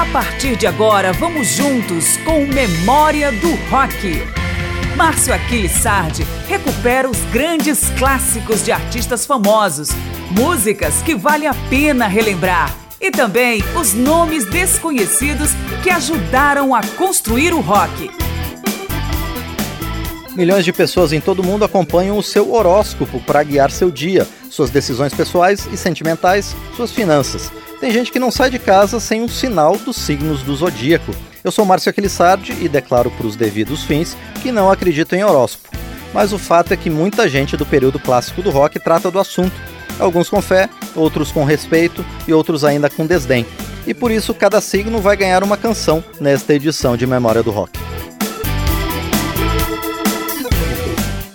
A partir de agora, vamos juntos com Memória do Rock. Márcio Aquiles Sardi recupera os grandes clássicos de artistas famosos, músicas que vale a pena relembrar e também os nomes desconhecidos que ajudaram a construir o rock. Milhões de pessoas em todo o mundo acompanham o seu horóscopo para guiar seu dia, suas decisões pessoais e sentimentais, suas finanças. Tem gente que não sai de casa sem um sinal dos signos do zodíaco. Eu sou Márcio Aquilissardi e declaro para os devidos fins que não acredito em horóscopo. Mas o fato é que muita gente do período clássico do rock trata do assunto. Alguns com fé, outros com respeito e outros ainda com desdém. E por isso cada signo vai ganhar uma canção nesta edição de Memória do Rock.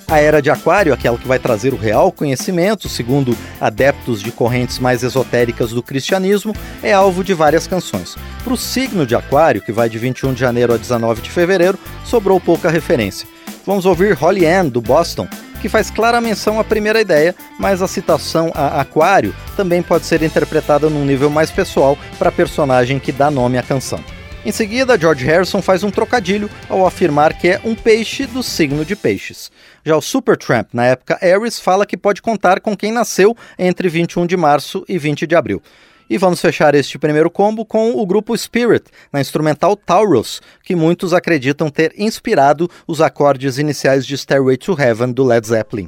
A era de Aquário, aquela que vai trazer o real conhecimento, segundo adeptos de correntes mais esotéricas do cristianismo, é alvo de várias canções. Para o signo de Aquário, que vai de 21 de janeiro a 19 de fevereiro, sobrou pouca referência. Vamos ouvir Holly Ann, do Boston, que faz clara menção à primeira ideia, mas a citação a Aquário também pode ser interpretada num nível mais pessoal para a personagem que dá nome à canção. Em seguida, George Harrison faz um trocadilho ao afirmar que é um peixe do signo de peixes. Já o Supertramp, na época Ares, fala que pode contar com quem nasceu entre 21 de março e 20 de abril. E vamos fechar este primeiro combo com o grupo Spirit, na instrumental Taurus, que muitos acreditam ter inspirado os acordes iniciais de Stairway to Heaven do Led Zeppelin.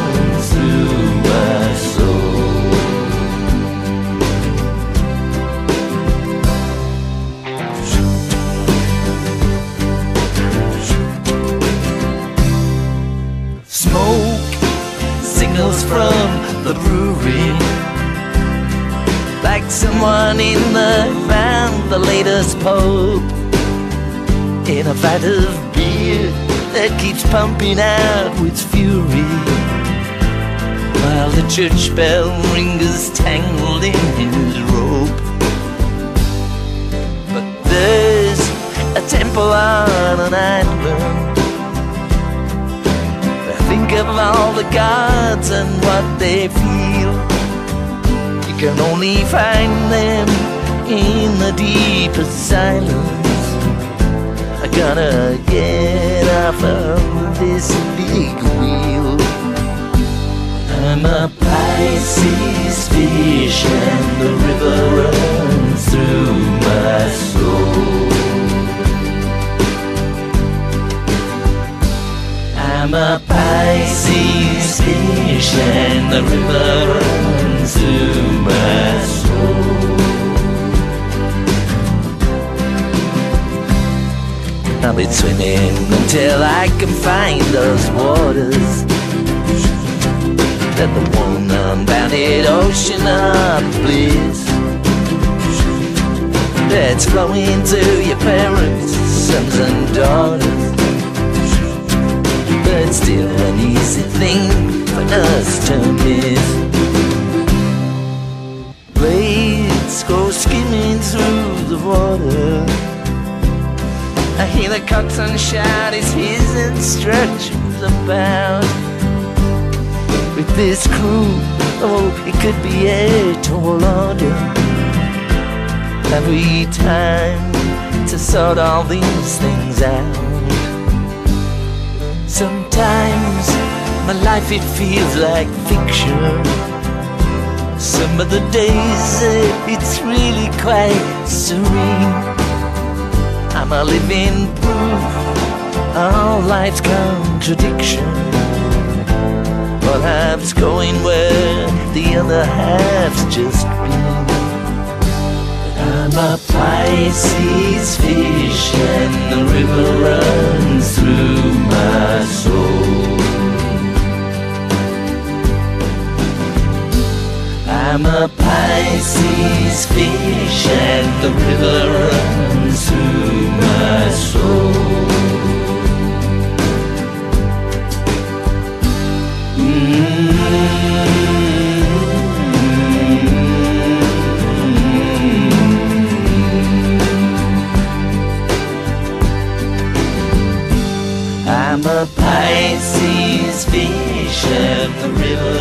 from the brewery. Like someone in the found the latest pope in a vat of beer that keeps pumping out with fury. While the church bell ringers tangled in his rope. But there's a temple on an island Of all the gods and what they feel. You can only find them in the deepest silence. I gotta get off of this big wheel. I'm a Pisces fish and the river runs through my soul. I'm a Pisces fish and the river runs through my soul. I'll be swimming until I can find those waters that the one unbounded ocean of bliss that's flowing to your parents, sons and daughters it's still an easy thing for us to miss. Blades go skimming through the water. I hear the coxswain shout, it's his instructions about. With this crew, oh, it could be a tall order. Every time to sort all these things out. Sometimes my life it feels like fiction. Some of the days eh, it's really quite serene. I'm a living proof of life's contradiction. One half's going where the other half's just been. I'm a Pisces fish and the river runs through my soul. I'm a Pisces fish and the river runs through my soul. a Pisces fish and the river.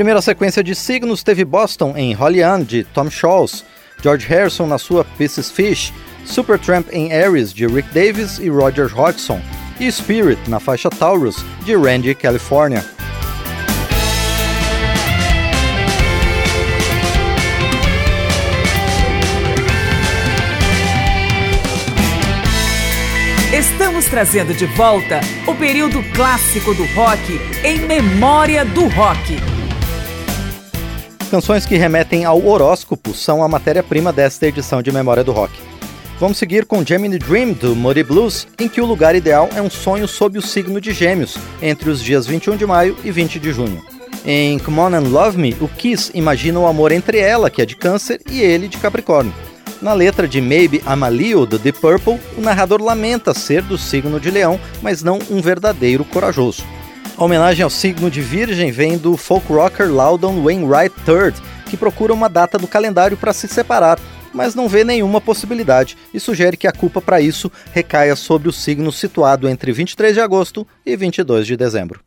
Primeira sequência de signos teve Boston em Holly Ann, de Tom Scholz, George Harrison na sua Pieces Fish, Supertramp em Aries, de Rick Davis e Roger Hodgson, e Spirit na faixa Taurus, de Randy California. Estamos trazendo de volta o período clássico do rock em memória do rock. Canções que remetem ao horóscopo são a matéria-prima desta edição de Memória do Rock. Vamos seguir com Gemini Dream do Muddy Blues, em que o lugar ideal é um sonho sob o signo de Gêmeos, entre os dias 21 de maio e 20 de junho. Em Come On and Love Me, o Kiss imagina o amor entre ela, que é de Câncer, e ele, de Capricórnio. Na letra de Maybe Amalio do Deep Purple, o narrador lamenta ser do signo de Leão, mas não um verdadeiro corajoso. A homenagem ao signo de Virgem vem do folk rocker Loudon Wainwright III, que procura uma data do calendário para se separar, mas não vê nenhuma possibilidade e sugere que a culpa para isso recaia sobre o signo situado entre 23 de agosto e 22 de dezembro.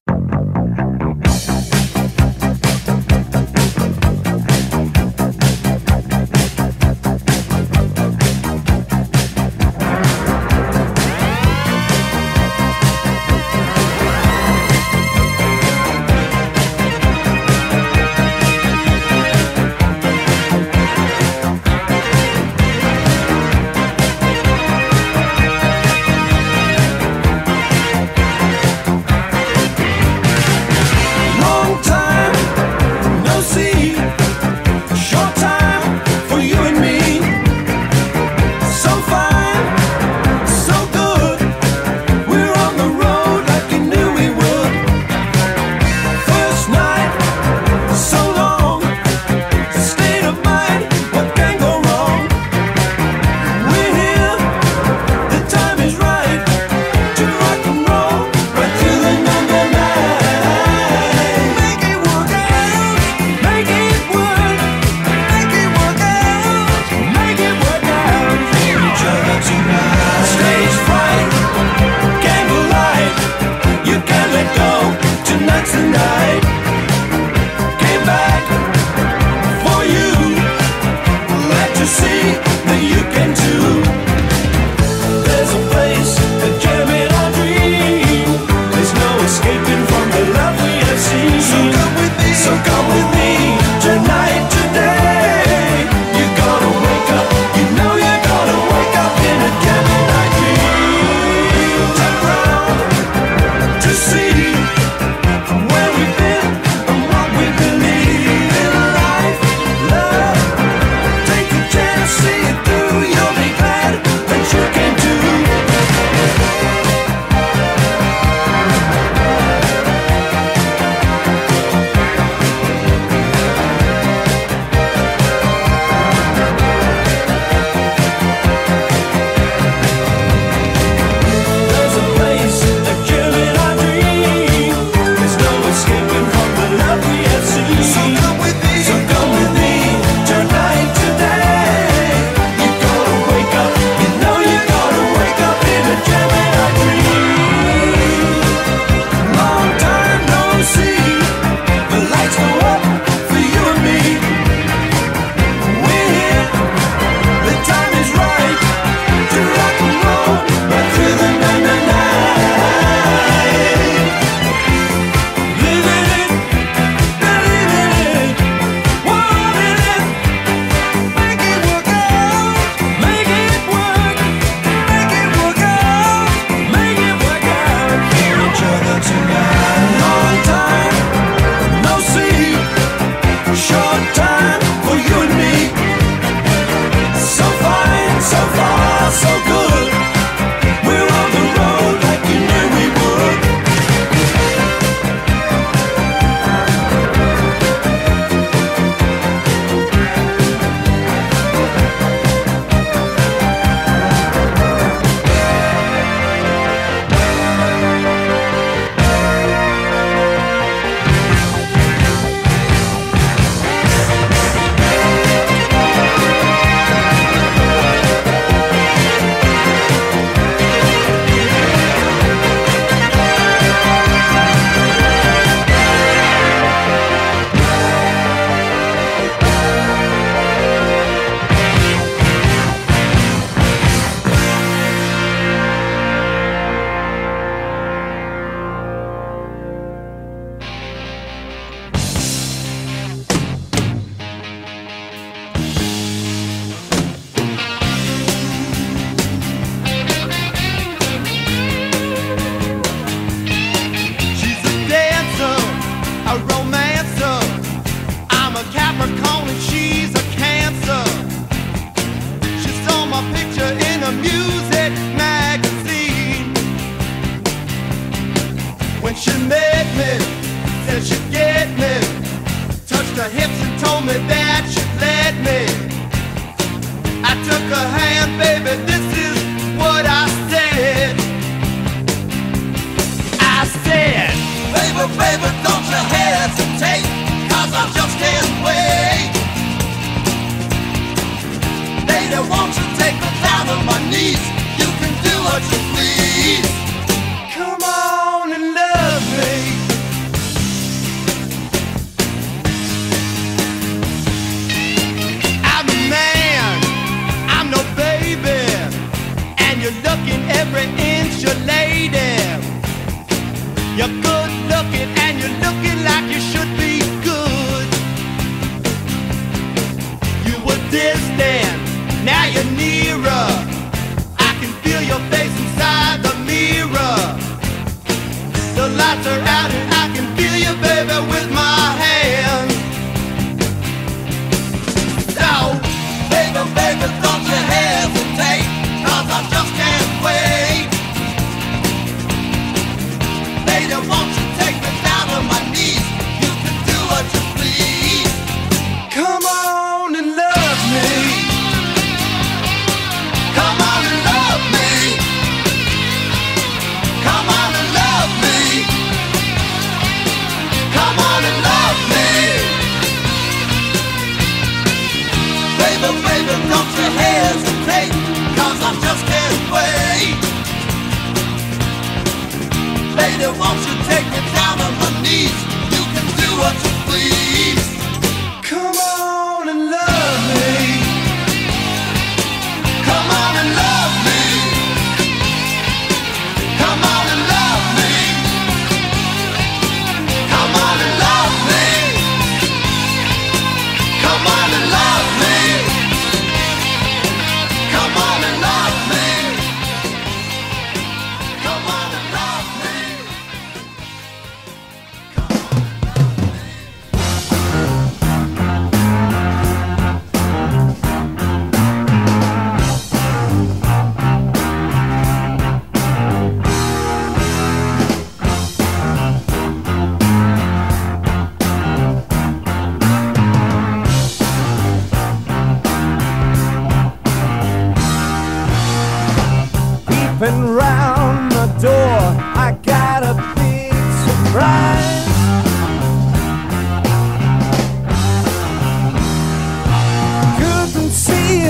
The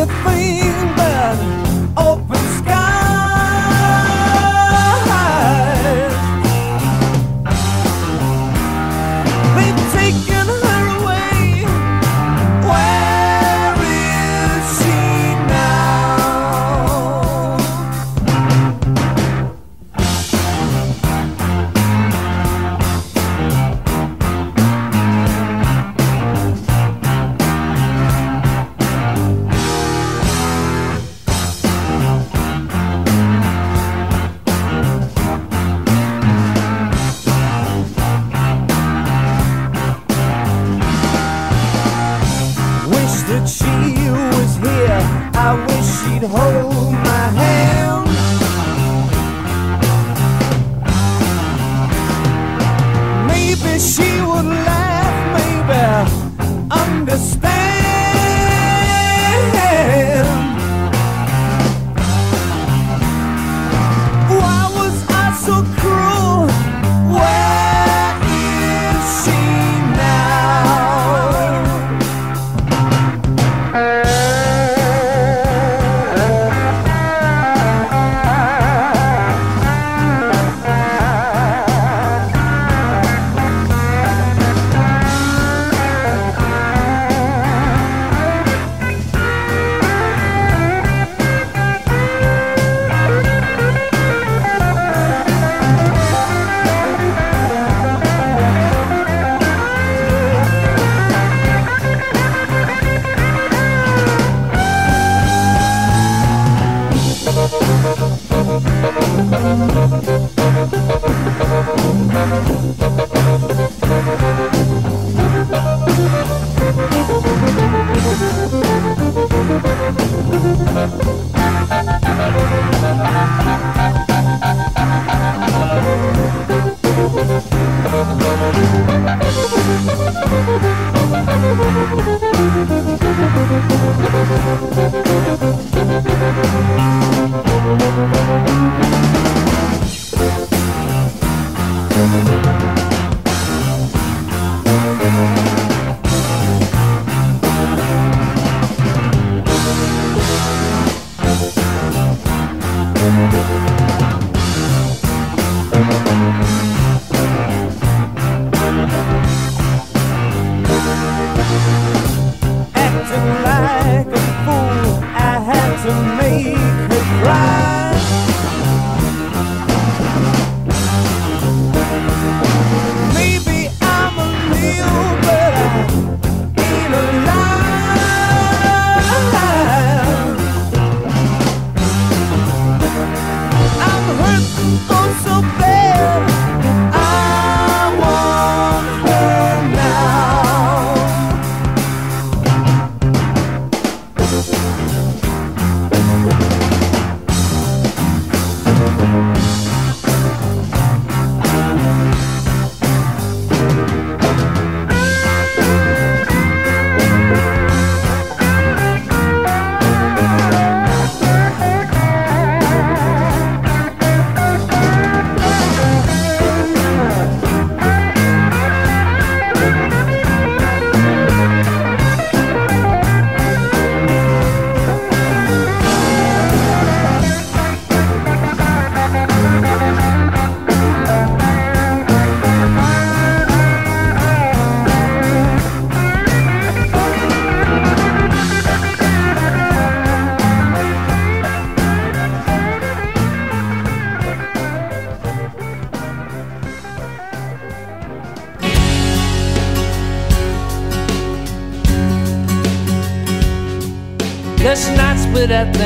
see thing but open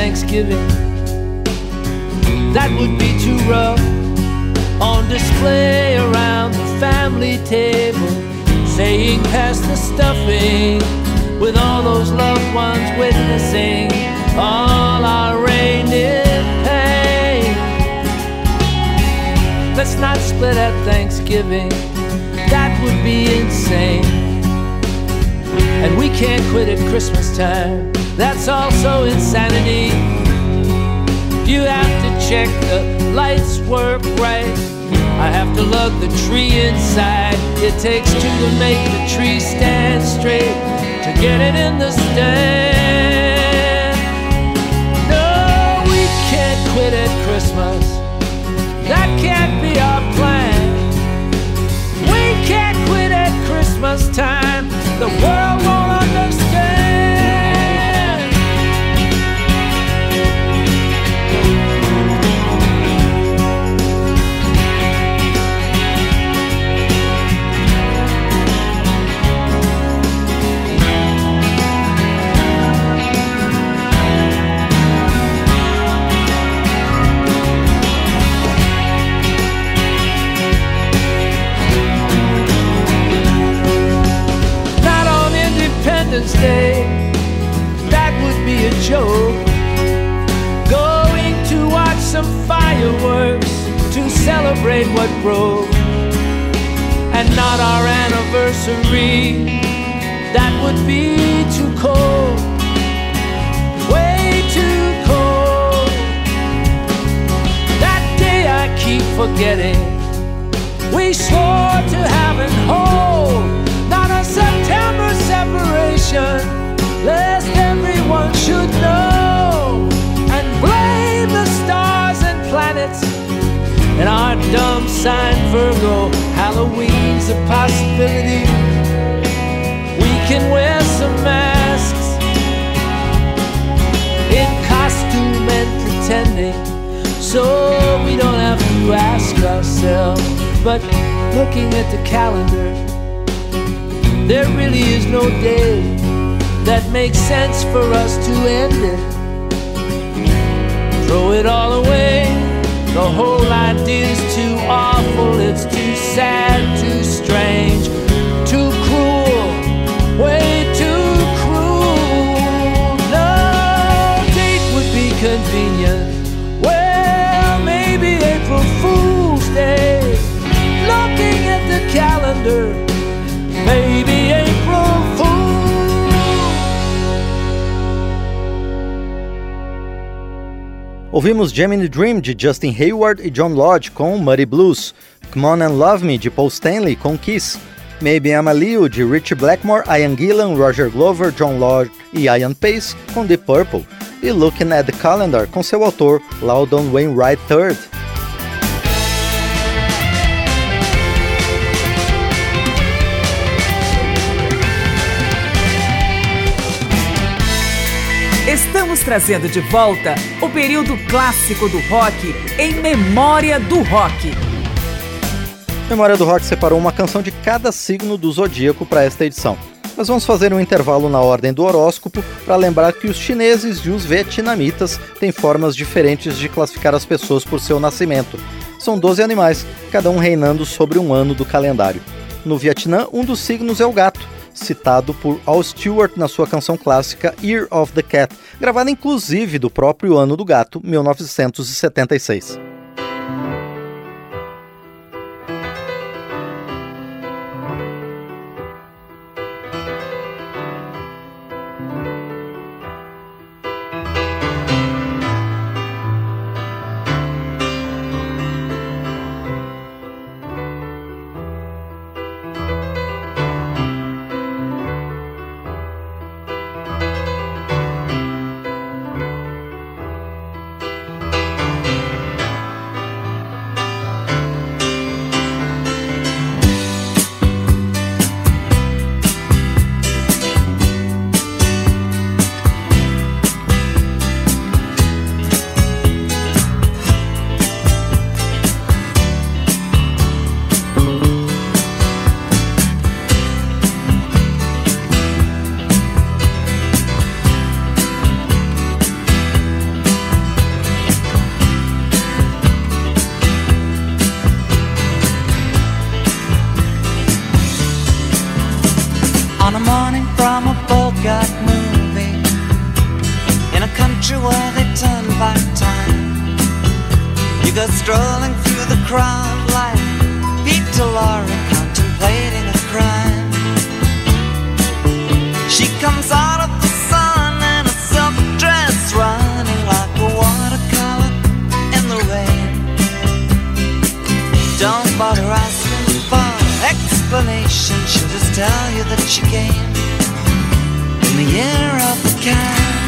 Thanksgiving. That would be too rough. On display around the family table, saying pass the stuffing, with all those loved ones witnessing all our in pain. Let's not split at Thanksgiving. That would be insane. And we can't quit at Christmas time. That's also insanity. You have to check the lights work right. I have to lug the tree inside. It takes two to make the tree stand straight to get it in the stand. No, we can't quit at Christmas. That can't be our plan. We can't quit at Christmas time. The world Ouvimos Gemini Dream de Justin Hayward e John Lodge com Muddy Blues, Come On and Love Me de Paul Stanley com Kiss, Maybe I'm a Leo de Richie Blackmore, Ian Gillan, Roger Glover, John Lodge e Ian Pace com The Purple, e Looking at the Calendar com seu autor Loudon Wainwright III. Estamos trazendo de volta o período clássico do rock em memória do rock. Memória do Rock separou uma canção de cada signo do zodíaco para esta edição. Nós vamos fazer um intervalo na ordem do horóscopo para lembrar que os chineses e os vietnamitas têm formas diferentes de classificar as pessoas por seu nascimento. São 12 animais, cada um reinando sobre um ano do calendário. No Vietnã, um dos signos é o gato, citado por Al Stewart na sua canção clássica Year of the Cat, gravada inclusive do próprio ano do gato, 1976. Sanctuary turn back time. You go strolling through the crowd like Peter Lorre contemplating a crime. She comes out of the sun in a silk dress, running like a watercolor in the rain. Don't bother asking for explanation, she'll just tell you that she came in the year of the cat.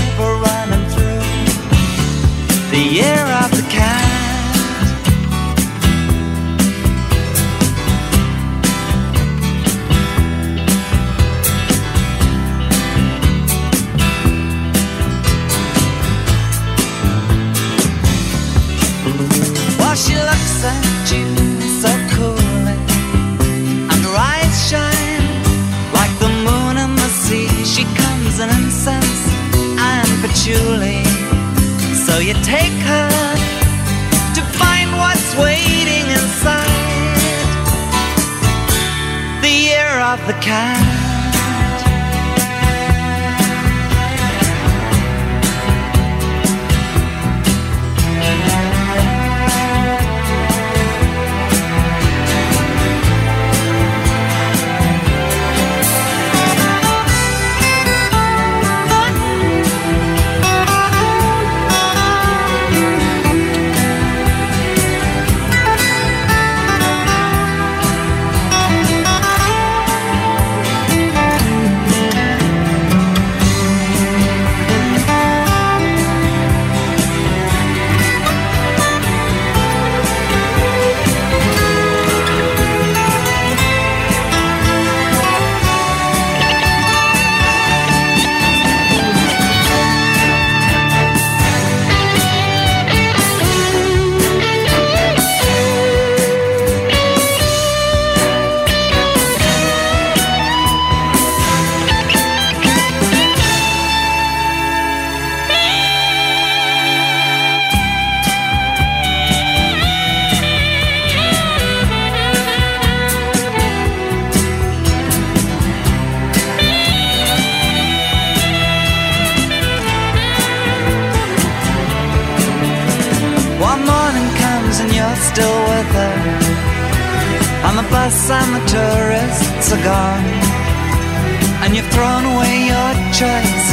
the year of the cat. Take her to find what's waiting inside the year of the cat.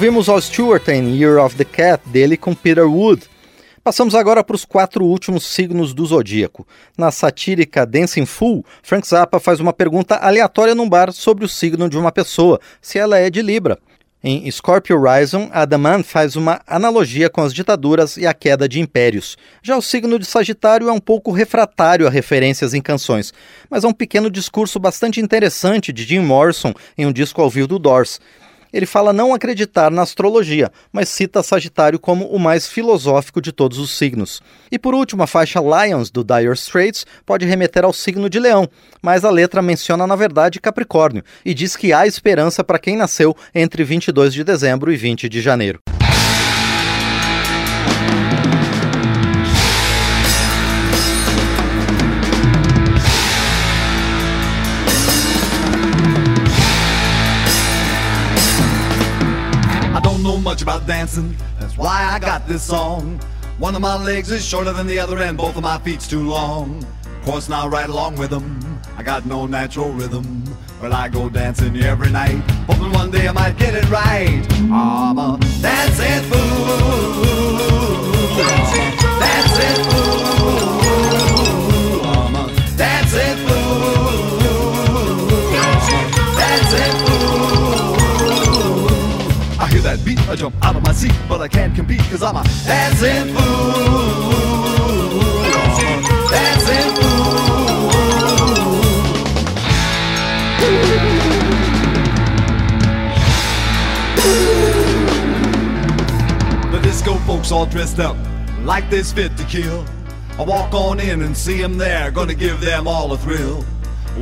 Ouvimos Al Stewart em Year of the Cat, dele com Peter Wood. Passamos agora para os quatro últimos signos do zodíaco. Na satírica Dancing Fool, Frank Zappa faz uma pergunta aleatória num bar sobre o signo de uma pessoa, se ela é de Libra. Em Scorpio Horizon, Adaman faz uma analogia com as ditaduras e a queda de impérios. Já o signo de Sagitário é um pouco refratário a referências em canções, mas é um pequeno discurso bastante interessante de Jim Morrison em um disco ao vivo do Doors. Ele fala não acreditar na astrologia, mas cita Sagitário como o mais filosófico de todos os signos. E por último, a faixa Lions do Dire Straits pode remeter ao signo de Leão, mas a letra menciona na verdade Capricórnio e diz que há esperança para quem nasceu entre 22 de dezembro e 20 de janeiro. Much about dancing, that's why I got this song. One of my legs is shorter than the other, and both of my feet's too long. Of course, now right along with them, I got no natural rhythm. But I go dancing every night, hoping one day I might get it right. I'm a dancing fool. Dancing fool. Hear that beat, I jump out of my seat, but I can't compete cause I'm a dancing fool. Dancing fool. The disco folks all dressed up like this fit to kill. I walk on in and see them there, gonna give them all a thrill.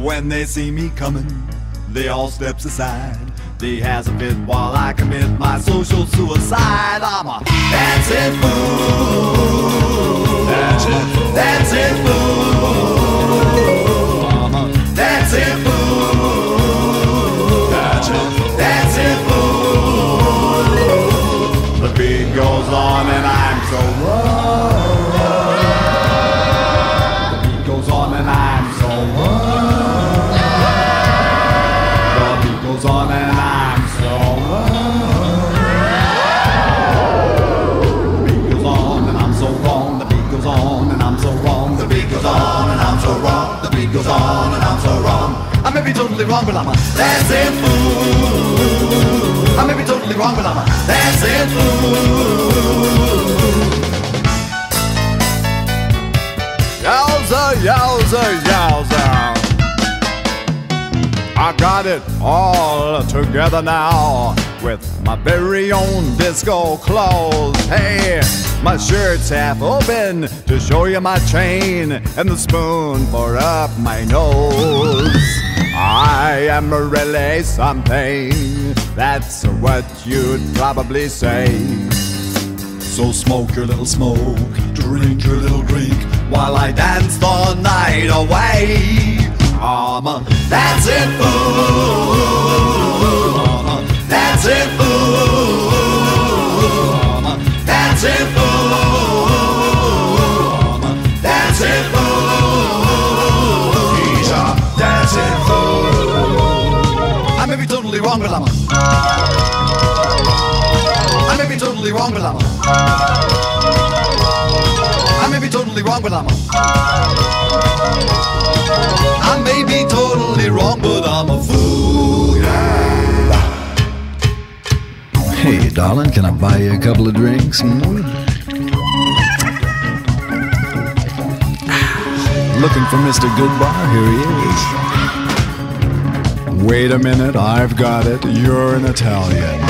When they see me coming, they all steps aside. They has a fit while I commit my social suicide. I'm a dancing fool. Dancing fool. Dancing fool. Uh-huh. I'm a fool. Dancing fool. Dancing fool. The beat goes on and I'm so wrong. Be totally wrong, but I'm a dancing fool. I may be totally wrong, but I'm a dancing fool. Yowza, yowza, yowza. I got it all together now with my very own disco clothes. Hey, my shirt's half open to show you my chain and the spoon for up my nose. I am really something. That's what you'd probably say. So smoke your little smoke, drink your little drink, while I dance the night away. I'm a dancing fool. I'm a dancing fool. I'm a dancing fool. I may be totally wrong, but I'm a. I may be totally wrong, but I'm a. I may be totally wrong, but I'm a fool. Yeah. Hey, darling, can I buy you a couple of drinks? Hmm? Looking for Mr. Goodbar? Here he is. Wait a minute, I've got it. You're an Italian.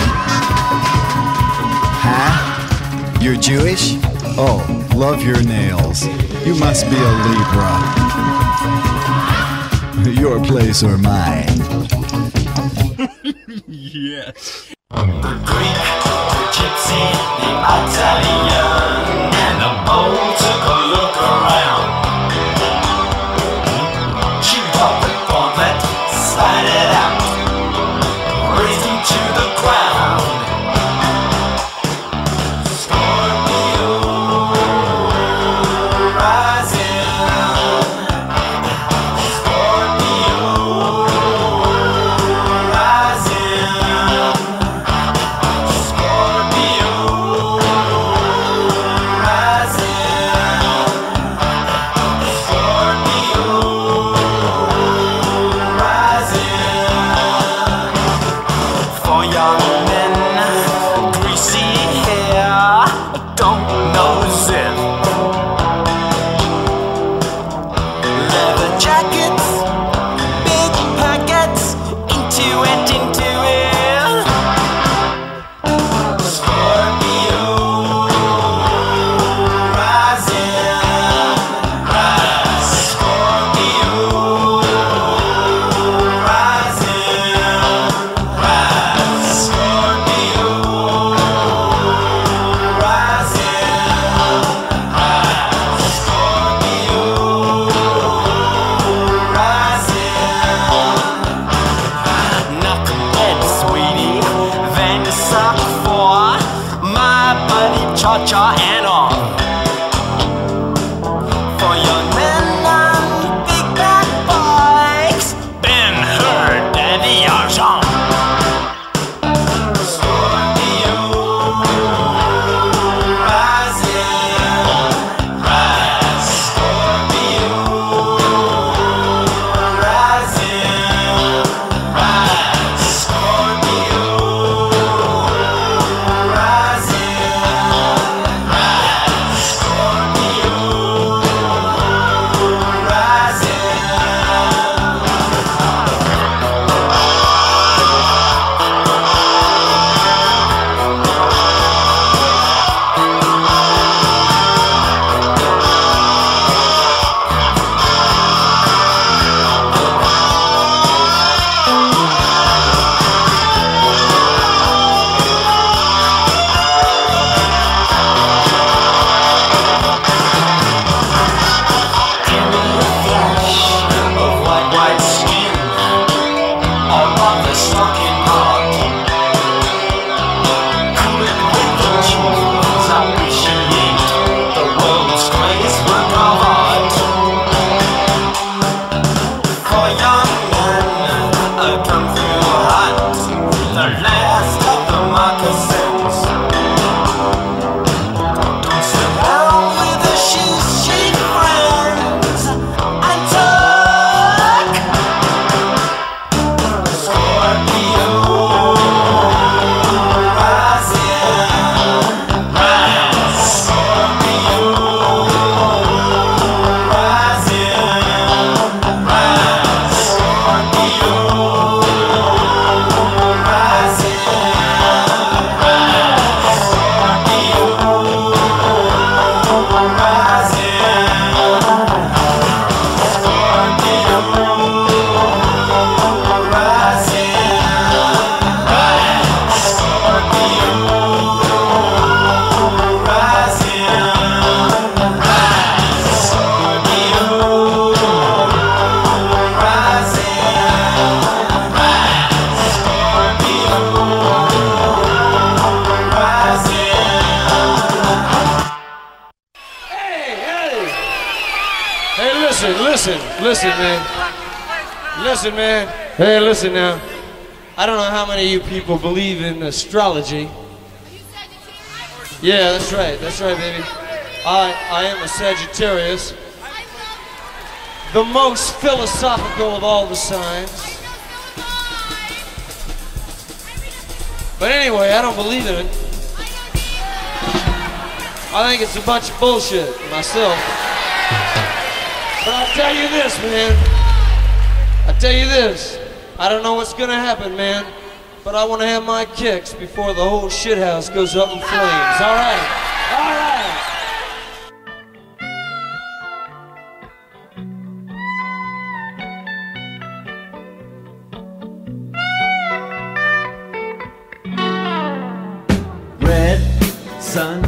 Huh? You're Jewish? Oh, love your nails. You must be a Libra. Your place or mine? yes. Rising listen now. I don't know how many of you people believe in astrology. Yeah, that's right. That's right, baby. I, I am a Sagittarius. The most philosophical of all the signs. But anyway, I don't believe in it. I think it's a bunch of bullshit myself. But I'll tell you this, man. I'll tell you this. I don't know what's gonna happen, man. But I want to have my kicks before the whole shithouse goes up in flames. All right. All right. Red sun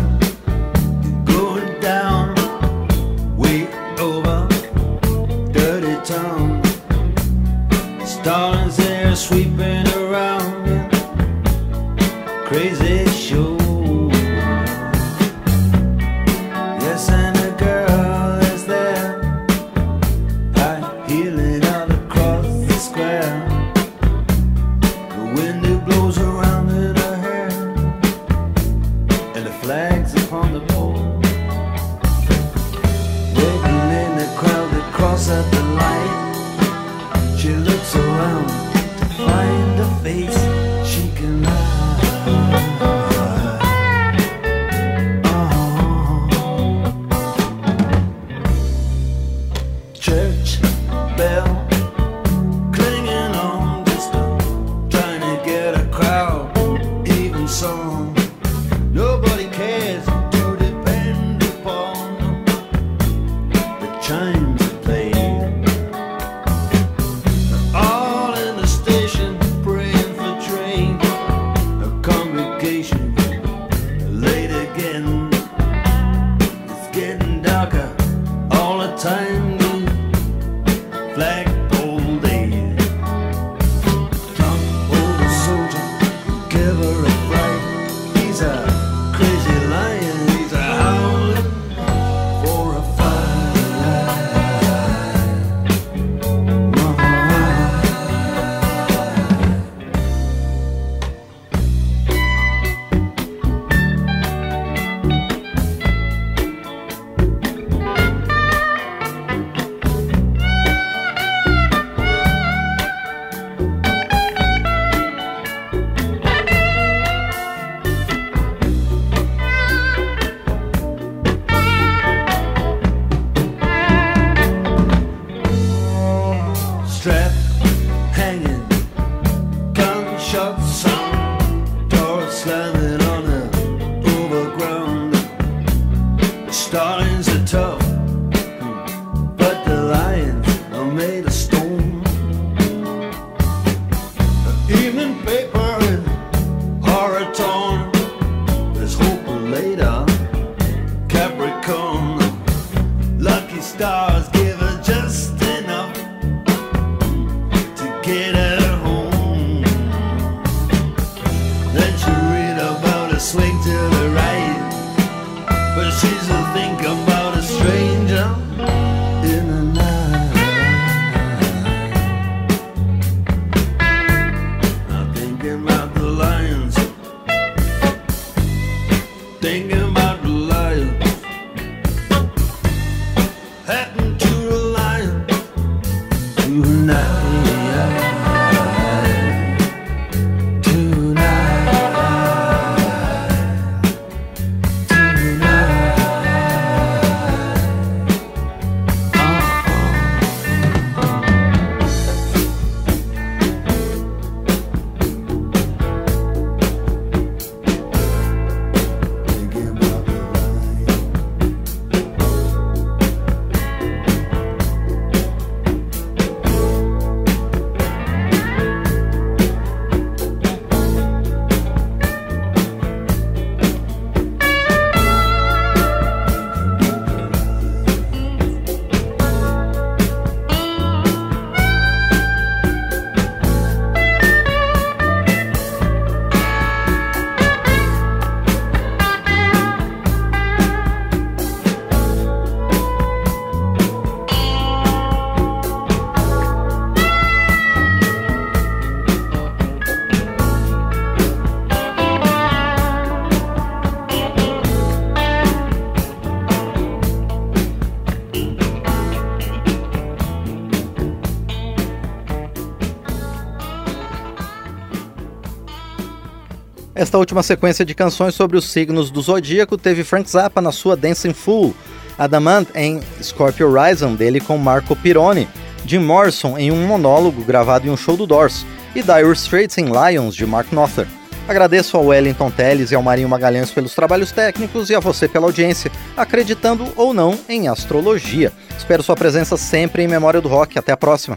Esta última sequência de canções sobre os signos do zodíaco teve Frank Zappa na sua Dancing Fool, Adamant em Scorpio Rising dele com Marco Pironi, Jim Morrison em um monólogo gravado em um show do Doors e Dire Straits em Lions de Mark Knopfler. Agradeço ao Wellington Teles e ao Marinho Magalhães pelos trabalhos técnicos e a você pela audiência, acreditando ou não em astrologia. Espero sua presença sempre em Memória do Rock. Até a próxima.